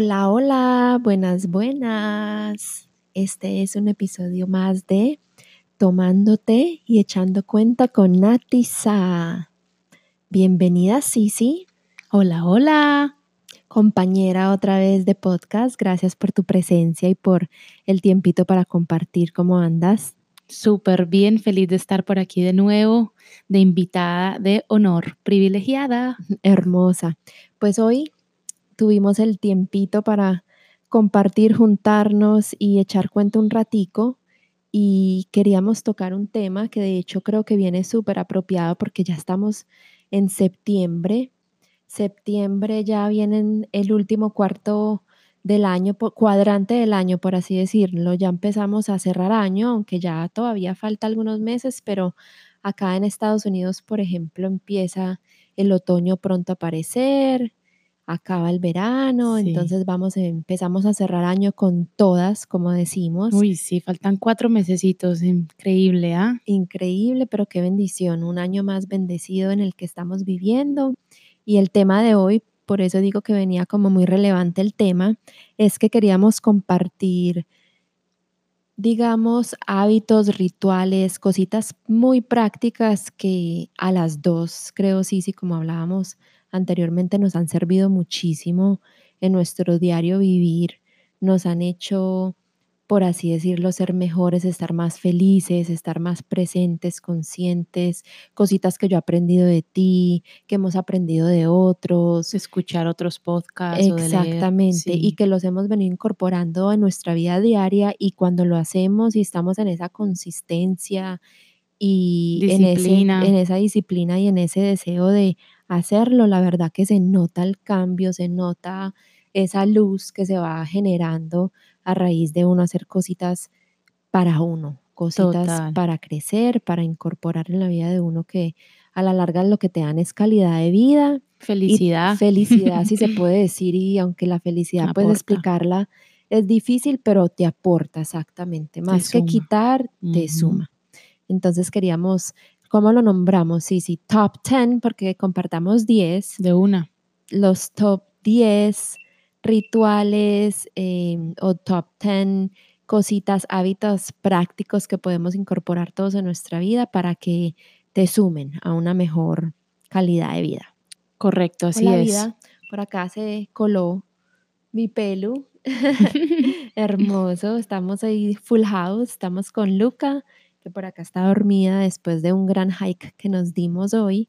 Hola, hola, buenas, buenas. Este es un episodio más de Tomándote y echando cuenta con Natisa. Bienvenida, Sisi. Hola, hola. Compañera otra vez de podcast. Gracias por tu presencia y por el tiempito para compartir cómo andas. Súper bien, feliz de estar por aquí de nuevo, de invitada de honor, privilegiada. Hermosa. Pues hoy tuvimos el tiempito para compartir, juntarnos y echar cuenta un ratico y queríamos tocar un tema que de hecho creo que viene súper apropiado porque ya estamos en septiembre. Septiembre ya viene el último cuarto del año, cuadrante del año, por así decirlo. Ya empezamos a cerrar año, aunque ya todavía falta algunos meses, pero acá en Estados Unidos, por ejemplo, empieza el otoño pronto a aparecer, acaba el verano, entonces vamos, empezamos a cerrar año con todas, como decimos. Uy, sí, faltan cuatro mesecitos, increíble, ¿ah? Increíble, pero qué bendición, un año más bendecido en el que estamos viviendo. Y el tema de hoy, por eso digo que venía como muy relevante el tema, es que queríamos compartir, digamos, hábitos, rituales, cositas muy prácticas que a las dos, creo, sí, sí, como hablábamos anteriormente nos han servido muchísimo en nuestro diario vivir, nos han hecho, por así decirlo, ser mejores, estar más felices, estar más presentes, conscientes, cositas que yo he aprendido de ti, que hemos aprendido de otros. Escuchar otros podcasts. Exactamente, y que los hemos venido incorporando en nuestra vida diaria y cuando lo hacemos y estamos en esa consistencia y en, en esa disciplina y en ese deseo de hacerlo, la verdad que se nota el cambio, se nota esa luz que se va generando a raíz de uno hacer cositas para uno, cositas para crecer, para incorporar en la vida de uno que a la larga lo que te dan es calidad de vida. Felicidad. felicidad, si se puede decir, y aunque la felicidad, puedes explicarla, es difícil, pero te aporta exactamente. Más que quitar, te suma. Entonces queríamos ¿Cómo lo nombramos? Sí, sí, top 10, porque compartamos 10. De una. Los top 10 rituales em, o top 10 cositas, hábitos prácticos que podemos incorporar todos en nuestra vida para que te sumen a una mejor calidad de vida. Correcto, así es. Vida. Por acá se coló mi pelo. Hermoso. Estamos ahí full house. Estamos con Luca que por acá está dormida después de un gran hike que nos dimos hoy.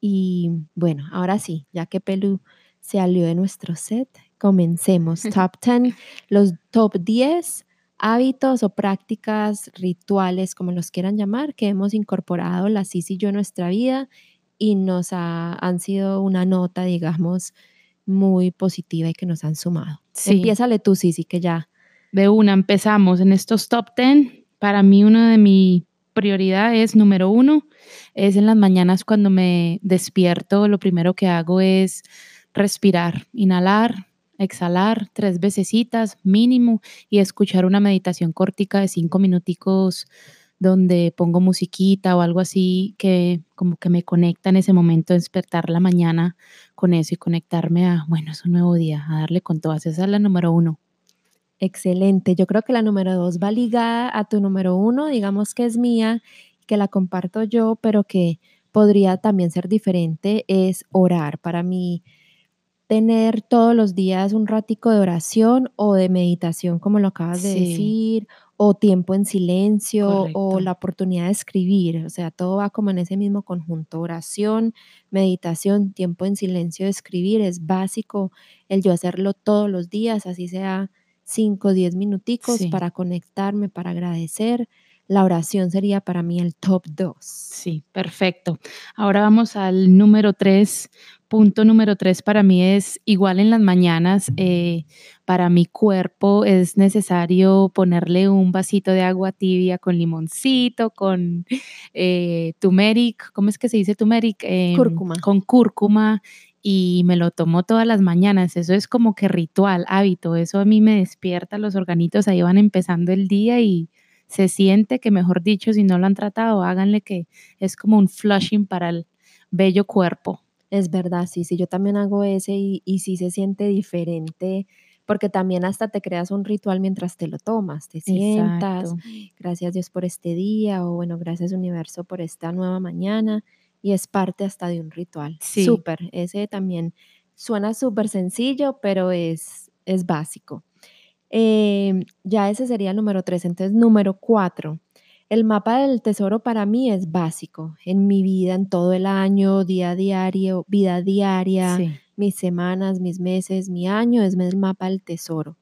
Y bueno, ahora sí, ya que Pelu se salió de nuestro set, comencemos. Top 10, los top 10 hábitos o prácticas rituales, como los quieran llamar, que hemos incorporado la Cis y yo en nuestra vida y nos han sido una nota, digamos, muy positiva y que nos han sumado. Sí. Empiézale tú, Cici, que ya. De una, empezamos en estos top 10 para mí una de mis prioridades, número uno, es en las mañanas cuando me despierto, lo primero que hago es respirar, inhalar, exhalar tres vecesitas mínimo y escuchar una meditación cortica de cinco minuticos donde pongo musiquita o algo así que como que me conecta en ese momento, despertar la mañana con eso y conectarme a, bueno, es un nuevo día, a darle con todas. Esa es la número uno. Excelente. Yo creo que la número dos va ligada a tu número uno, digamos que es mía, que la comparto yo, pero que podría también ser diferente, es orar. Para mí, tener todos los días un ratico de oración o de meditación, como lo acabas de decir, o tiempo en silencio, o la oportunidad de escribir. O sea, todo va como en ese mismo conjunto. Oración, meditación, tiempo en silencio de escribir. Es básico el yo hacerlo todos los días, así sea 5 o 10 minuticos para conectarme, para agradecer. La oración sería para mí el top 2. Sí, perfecto. Ahora vamos al número 3. Punto número 3 para mí es igual en las mañanas. Eh, para mi cuerpo es necesario ponerle un vasito de agua tibia con limoncito, con eh, turmeric. ¿Cómo es que se dice turmeric? Em, cúrcuma. Con cúrcuma y me lo tomo todas las mañanas. Eso es como que ritual, hábito. Eso a mí me despierta, los organitos ahí van empezando el día y se siente que, mejor dicho, si no lo han tratado, háganle que es como un flushing para el bello cuerpo. Es verdad, sí, sí, yo también hago ese y, y sí se siente diferente porque también hasta te creas un ritual mientras te lo tomas, te sientas, Exacto. gracias Dios por este día o bueno, gracias universo por esta nueva mañana y es parte hasta de un ritual. Sí. Súper, ese también suena súper sencillo, pero es, es básico. Em, ya ese sería el número 3. Entonces, número 4. El mapa del tesoro para mí es básico en mi vida, en todo el año, día a diario, vida diaria, Sí. mis semanas, mis meses, mi año, es el mapa del tesoro.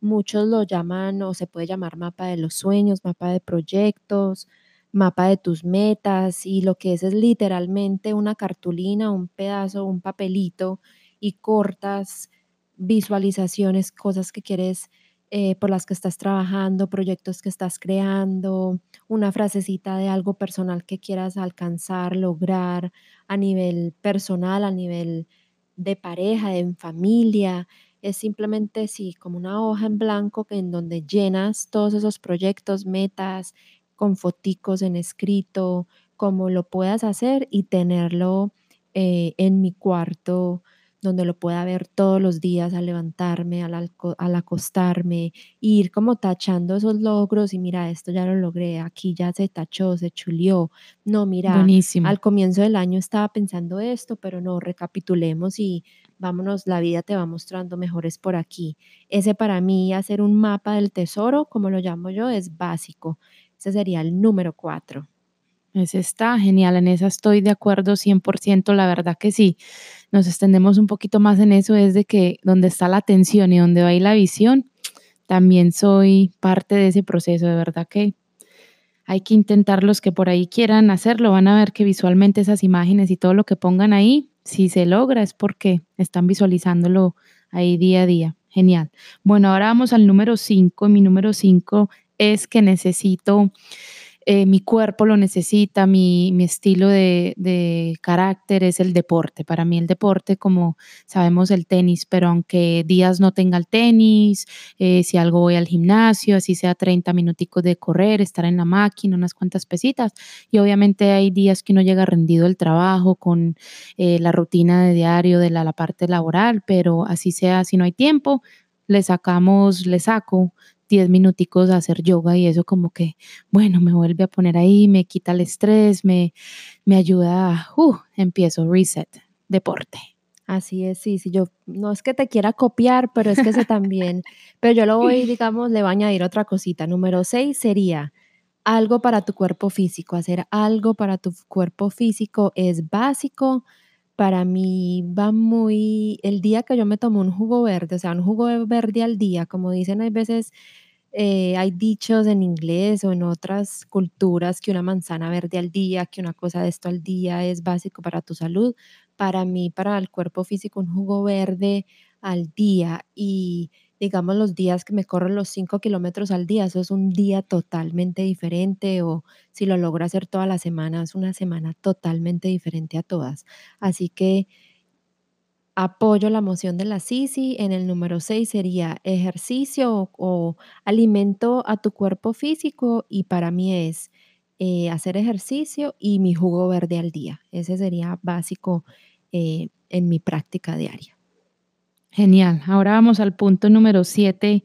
Muchos lo llaman o se puede llamar mapa de los sueños, mapa de proyectos, mapa de tus metas y lo que es es literalmente una cartulina, un pedazo, un papelito y cortas visualizaciones, cosas que quieres eh, por las que estás trabajando, proyectos que estás creando, una frasecita de algo personal que quieras alcanzar, lograr a nivel personal, a nivel de pareja, en familia. Es simplemente, sí, como una hoja en blanco en donde llenas todos esos proyectos, metas, con foticos en escrito, como lo puedas hacer y tenerlo eh, en mi cuarto donde lo pueda ver todos los días al levantarme, al, al acostarme, y ir como tachando esos logros y mira, esto ya lo logré, aquí ya se tachó, se chulió. No, mira, Buenísimo. al comienzo del año estaba pensando esto, pero no, recapitulemos y vámonos, la vida te va mostrando mejores por aquí. Ese para mí, hacer un mapa del tesoro, como lo llamo yo, es básico. Ese sería el número cuatro. Ese está genial, en esa estoy de acuerdo 100%, la verdad que sí. Nos extendemos un poquito más en eso, es de que donde está la atención y donde va la visión, también soy parte de ese proceso, de verdad que hay que intentar los que por ahí quieran hacerlo, van a ver que visualmente esas imágenes y todo lo que pongan ahí, si se logra es porque están visualizándolo ahí día a día. Genial. Bueno, ahora vamos al número 5. Mi número 5 es que necesito eh, mi cuerpo lo necesita, mi, mi estilo de, de carácter es el deporte. Para mí el deporte, como sabemos, el tenis, pero aunque días no tenga el tenis, eh, si algo voy al gimnasio, así sea 30 minuticos de correr, estar en la máquina, unas cuantas pesitas. Y obviamente hay días que uno llega rendido del trabajo con eh, la rutina de diario de la, la parte laboral, pero así sea, si no hay tiempo, le sacamos, le saco 10 minuticos a hacer yoga y eso como que, bueno, me vuelve a poner ahí, me quita el estrés, me, me ayuda, a, uh, empiezo, reset, deporte. Así es, sí, sí, yo no es que te quiera copiar, pero es que ese también, pero yo lo voy, digamos, le voy a añadir otra cosita. Número 6 sería algo para tu cuerpo físico. Hacer algo para tu cuerpo físico es básico. Para mí va muy, el día que yo me tomo un jugo verde, o sea, un jugo verde al día, como dicen, hay veces eh, hay dichos en inglés o en otras culturas que una manzana verde al día, que una cosa de esto al día es básico para tu salud. Para mí, para el cuerpo físico, un jugo verde al día y digamos los días que me corro los 5 kilómetros al día, eso es un día totalmente diferente o si lo logro hacer toda la semana, es una semana totalmente diferente a todas. Así que Apoyo la moción de la Sisi. En el número 6 sería ejercicio o, alimento a tu cuerpo físico y para mí es eh, hacer ejercicio y mi jugo verde al día. Ese sería básico eh, en mi práctica diaria. Genial. Ahora vamos al punto número 7.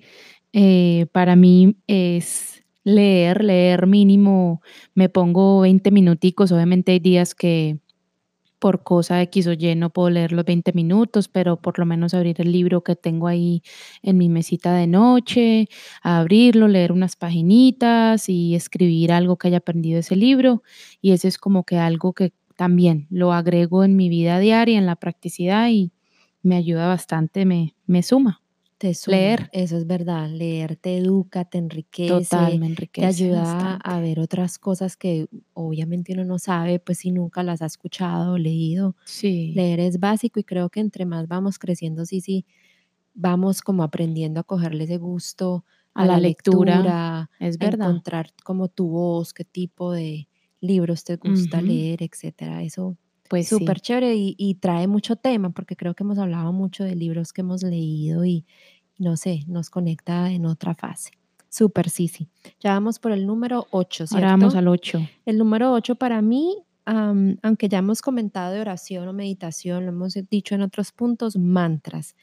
Eh, para mí es leer, leer mínimo, me pongo 20 minuticos. Obviamente hay días que por cosa X o Y no puedo leer los 20 minutos, pero por lo menos abrir el libro que tengo ahí en mi mesita de noche, abrirlo, leer unas paginitas y escribir algo que haya aprendido ese libro. Y eso es como que algo que también lo agrego en mi vida diaria, en la practicidad y me ayuda bastante, me, me suma. Te suma, Leer, eso es verdad. Leer te educa, te total, enriquece, me te enriquece ayuda bastante. a ver otras cosas que obviamente uno no sabe, pues si nunca las ha escuchado o leído. Sí, Leer es básico y creo que entre más vamos creciendo, sí, sí, vamos como aprendiendo a cogerle ese gusto a a la la lectura, lectura, es a verdad. encontrar como tu voz, qué tipo de libros te gusta Ujú, leer, etcétera. Eso Pues súper sí, chévere y, y trae mucho tema, porque creo que hemos hablado mucho de libros que hemos leído y no sé, nos conecta en otra fase. Súper, sí, sí. Ya vamos por el número 8, ahora vamos al 8. El número 8 para mí, aunque ya hemos comentado de oración o meditación, lo hemos dicho en otros puntos, mantras.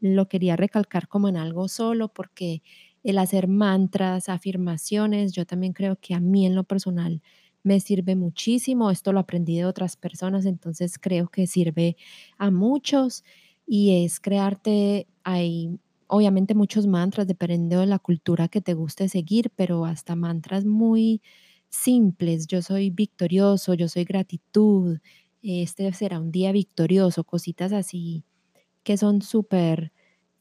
lo quería recalcar como en algo solo, porque el hacer mantras, afirmaciones, yo también creo que a mí en lo personal me sirve muchísimo. Esto lo aprendí de otras personas, entonces creo que sirve a muchos y es crearte, hay obviamente muchos mantras, dependiendo de la cultura que te guste seguir, pero hasta mantras muy simples. Yo soy victorioso, yo soy gratitud, este será un día victorioso, cositas así que son súper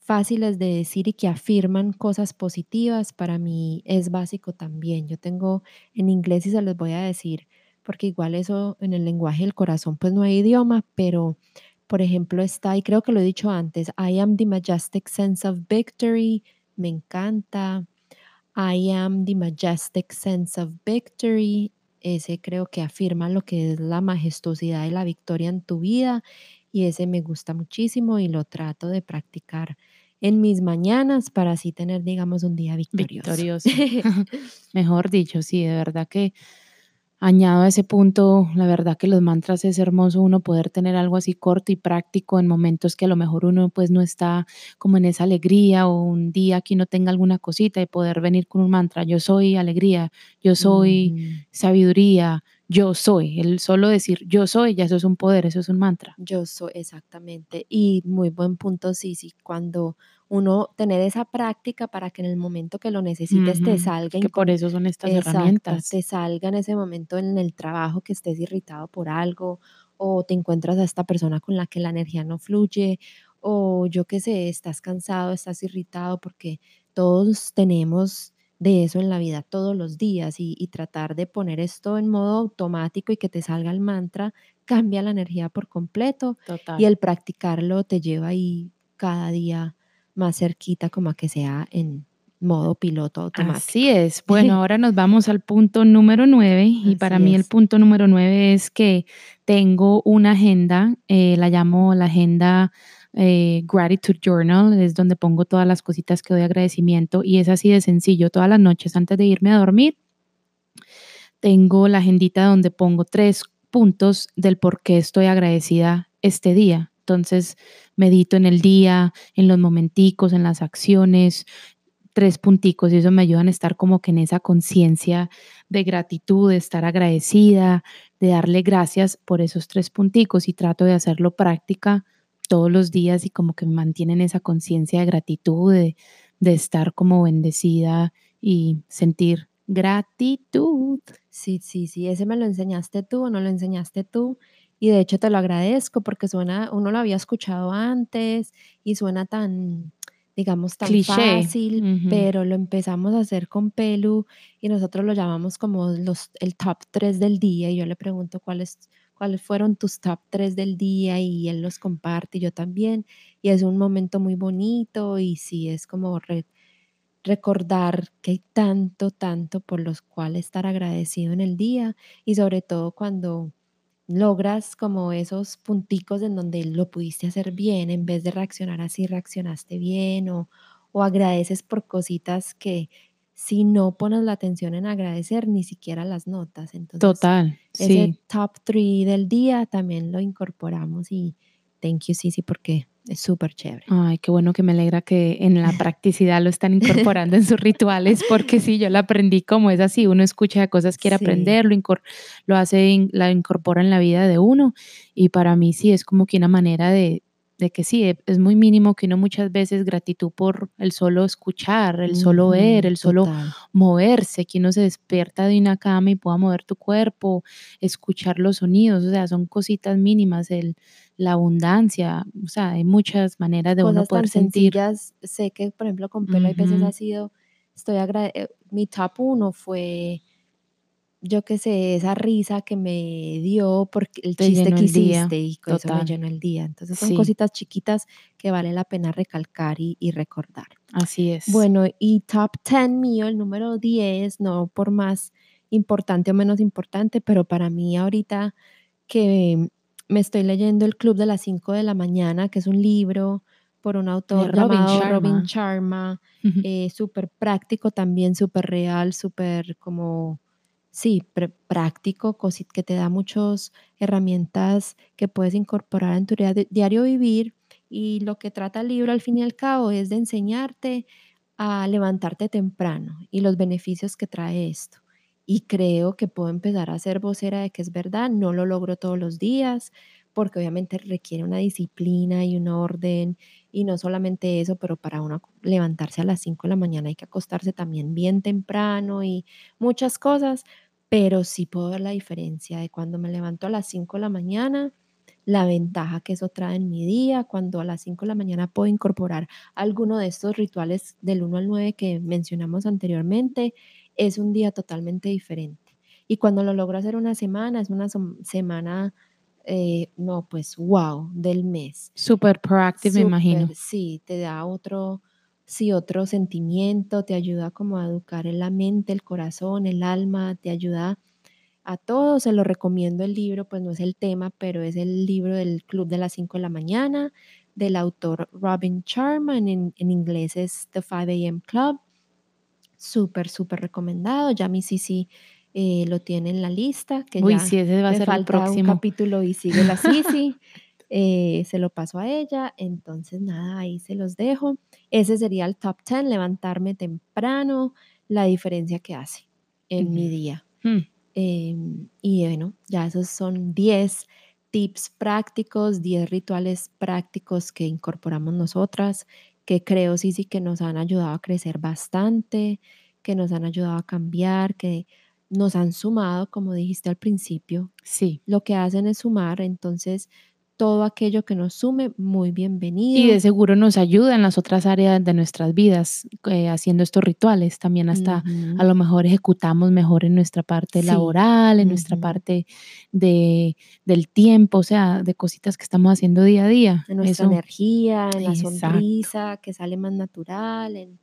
fáciles de decir y que afirman cosas positivas, para mí es básico también. Yo tengo en inglés y se los voy a decir, porque igual eso en el lenguaje del corazón pues no hay idioma, pero por ejemplo está, y creo que lo he dicho antes, I am the majestic sense of victory, me encanta. I am the majestic sense of victory, ese creo que afirma lo que es la majestuosidad y la victoria en tu vida y ese me gusta muchísimo y lo trato de practicar en mis mañanas para así tener, digamos, un día victorioso. Victorioso. Mejor dicho, sí, de verdad que añado a ese punto, la verdad que los mantras es hermoso uno poder tener algo así corto y práctico en momentos que a lo mejor uno pues no está como en esa alegría o un día que no tenga alguna cosita y poder venir con un mantra, yo soy alegría, yo soy sabiduría, yo soy, el solo decir yo soy, ya eso es un poder, eso es un mantra. Yo soy, exactamente. Y muy buen punto, sí, sí, cuando uno tener esa práctica para que en el momento que lo necesites te salga. Que por eso son estas herramientas. Te salga en ese momento en el trabajo que estés irritado por algo o te encuentras a esta persona con la que la energía no fluye o yo qué sé, estás cansado, estás irritado porque todos tenemos de eso en la vida todos los días y, tratar de poner esto en modo automático y que te salga el mantra cambia la energía por completo y el practicarlo te lleva ahí cada día más cerquita como a que sea en modo piloto automático. Así es. Bueno, ahora nos vamos al punto número nueve y para mí el punto número nueve es que tengo una agenda, eh, la llamo la agenda eh, Gratitude Journal, es donde pongo todas las cositas que doy agradecimiento y es así de sencillo. Todas las noches antes de irme a dormir, tengo la agendita donde pongo tres puntos del por qué estoy agradecida este día. Entonces, medito en el día, en los momenticos, en las acciones, tres punticos y eso me ayudan a estar como que en esa conciencia de gratitud, de estar agradecida, de darle gracias por esos tres punticos y trato de hacerlo práctica todos los días y como que mantienen esa conciencia de gratitud, de, estar como bendecida y sentir gratitud. Sí, sí, sí, ese me lo enseñaste tú o no lo enseñaste tú. Y de hecho te lo agradezco porque suena, uno lo había escuchado antes y suena tan, digamos, tan fácil, pero lo empezamos a hacer con Pelu y nosotros lo llamamos como los, el top 3 del día y yo le pregunto cuál es cuáles fueron tus top 3 del día y él los comparte yo también. Y es un momento muy bonito y sí, es como recordar que hay tanto, tanto por los cuales estar agradecido en el día y sobre todo cuando logras como esos punticos en donde lo pudiste hacer bien, en vez de reaccionar así, reaccionaste bien o, o agradeces por cositas que si no pones la atención en agradecer, ni siquiera las notas. Entonces, Total. Ese top 3 del día también lo incorporamos y thank you, Sisi, porque es súper chévere. Ay, qué bueno que me alegra que en la practicidad lo están incorporando en sus rituales, porque sí, yo lo aprendí como es así, uno escucha cosas, quiere aprender, lo, lo hace, la incorpora en la vida de uno y para mí sí es como que una manera de, de que sí, e, es muy mínimo que uno muchas veces gratitud por el solo escuchar, el solo ver, el solo moverse, que uno se despierta de una cama y pueda mover tu cuerpo, escuchar los sonidos, o sea, son cositas mínimas, el, la abundancia, o sea, hay muchas maneras de uno poder sentir. Sé que, por ejemplo, con pelo hay veces ha sido, estoy eh, mi top uno fue yo qué sé, esa risa que me dio porque el chiste que hiciste y con eso me llenó el día. Entonces son cositas chiquitas que vale la pena recalcar y, recordar. Así es. Bueno, y top 10 mío, el número 10, no por más importante o menos importante, pero para mí ahorita que me estoy leyendo El Club de las 5 de la mañana, que es un libro por un autor llamado Robin Sharma, eh, súper práctico también, súper real, súper como sí, práctico, que te da muchas herramientas que puedes incorporar en tu diario vivir Y lo que trata el libro al fin y al cabo es de enseñarte a levantarte temprano y los beneficios que trae esto. Y creo que puedo empezar a ser vocera de que es verdad, no lo logro todos los días, porque obviamente requiere una disciplina y un orden, y no solamente eso, pero para uno levantarse a las 5 de la mañana hay que acostarse también bien temprano y muchas cosas, pero sí puedo ver la diferencia de cuando me levanto a las 5 de la mañana la ventaja que eso trae en mi día, cuando a las 5 de la mañana puedo incorporar alguno de estos rituales del 1 al 9 que mencionamos anteriormente, es un día totalmente diferente. Y cuando lo logro hacer una semana, es una semana, eh, no, pues wow, del mes. Súper proactive, me imagino. Sí, te da otro, sí, otro sentimiento, te ayuda como a educar en la mente, el corazón, el alma, te ayuda a todos se lo recomiendo el libro, pues no es el tema, pero es el libro del Club de las 5 de la mañana, del autor Robin Charman, en, inglés es The 5 AM Club. Súper, súper recomendado. Ya mi Sisi eh, lo tiene en la lista, que Uy, ya sí, ese va a ser falta el próximo. un capítulo y sigue la Sisi. Eh, se lo paso a ella, entonces nada, ahí se los dejo. Ese sería el top 10, levantarme temprano, la diferencia que hace en mi día. Em, y bueno, ya esos son 10 tips prácticos, 10 rituales prácticos que incorporamos nosotras, que creo sí, sí que nos han ayudado a crecer bastante, que nos han ayudado a cambiar, que nos han sumado, como dijiste al principio. Sí. Lo que hacen es sumar, entonces todo aquello que nos sume, muy bienvenido. Y de seguro nos ayuda en las otras áreas de nuestras vidas eh, haciendo estos rituales. También hasta a lo mejor ejecutamos mejor en nuestra parte laboral, en nuestra parte de, del tiempo, o sea, de cositas que estamos haciendo día a día. En nuestra energía, en la sonrisa que sale más natural, en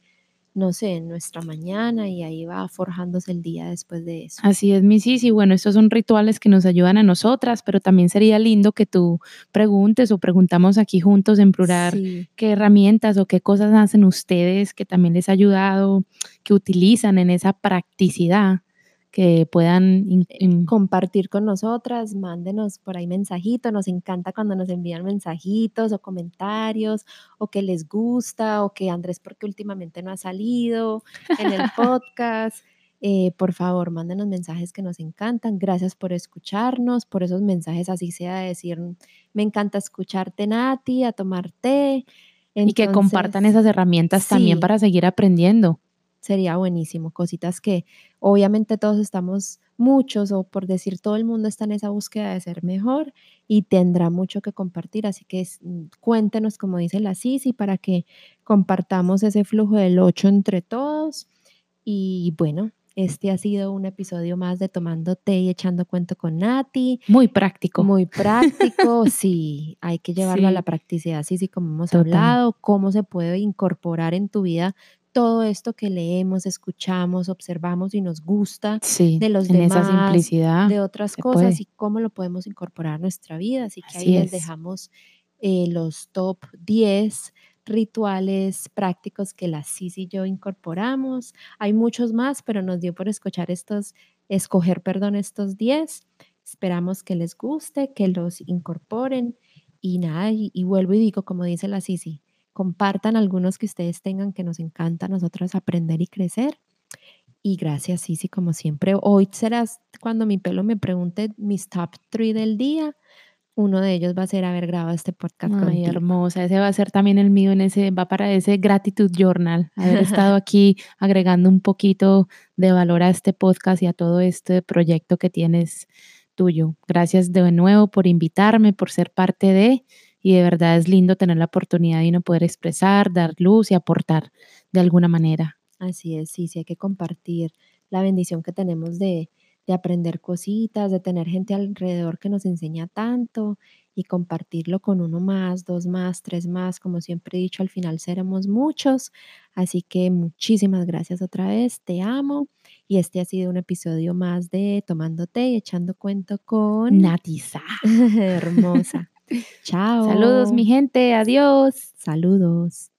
no sé, en nuestra mañana y ahí va forjándose el día después de eso. Así es, mi y Bueno, estos son rituales que nos ayudan a nosotras, pero también sería lindo que tú preguntes o preguntamos aquí juntos en plural qué herramientas o qué cosas hacen ustedes que también les ha ayudado, que utilizan en esa practicidad que puedan compartir con nosotras, mándenos por ahí mensajitos, nos encanta cuando nos envían mensajitos o comentarios o que les gusta o que Andrés porque últimamente no ha salido en el podcast. Eh, por favor, mándenos mensajes que nos encantan. Gracias por escucharnos, por esos mensajes, así sea de decir, me encanta escucharte, Nati, a tomarte. y que compartan esas herramientas también para seguir aprendiendo sería buenísimo. Cositas que obviamente todos estamos, muchos o por decir todo el mundo está en esa búsqueda de ser mejor y tendrá mucho que compartir. Así que cuéntenos, como dice la Sisi, para que compartamos ese flujo del 8 entre todos. Y bueno, este ha sido un episodio más de Tomando Té y Echando Cuento con Nati. Muy práctico. Muy práctico, sí. Hay que llevarlo a la practicidad, sí, sí, como hemos hablado, cómo se puede incorporar en tu vida todo esto que leemos, escuchamos, observamos y nos gusta de los demás, esa simplicidad de otras cosas y cómo lo podemos incorporar a nuestra vida. Así que ahí les dejamos eh, los top 10 rituales prácticos que la Cis y yo incorporamos. Hay muchos más, pero nos dio por escuchar estos, escoger, perdón, estos 10. Esperamos que les guste, que los incorporen y nada, y, y vuelvo y digo, como dice la Sisi, compartan algunos que ustedes tengan que nos encanta a nosotros aprender y crecer. Y gracias, Sisi, como siempre. Hoy serás cuando mi pelo me pregunte mis top 3 del día. Uno de ellos va a ser haber grabado este podcast Ay, hermosa. Ese va a ser también el mío en ese, va para ese gratitude journal. Haber estado aquí agregando un poquito de valor a este podcast y a todo este proyecto que tienes tuyo. Gracias de nuevo por invitarme, por ser parte de y de verdad es lindo tener la oportunidad de no poder expresar, dar luz y aportar de alguna manera. Así es, sí, sí hay que compartir la bendición que tenemos de, de aprender cositas, de tener gente alrededor que nos enseña tanto y compartirlo con uno más, dos más, tres más, como siempre he dicho, al final seremos muchos. Así que muchísimas gracias otra vez, te amo. Y este ha sido un episodio más de Tomándote y echando cuento con Natisa. Hermosa. Chao. Saludos, mi gente. Adiós. Saludos.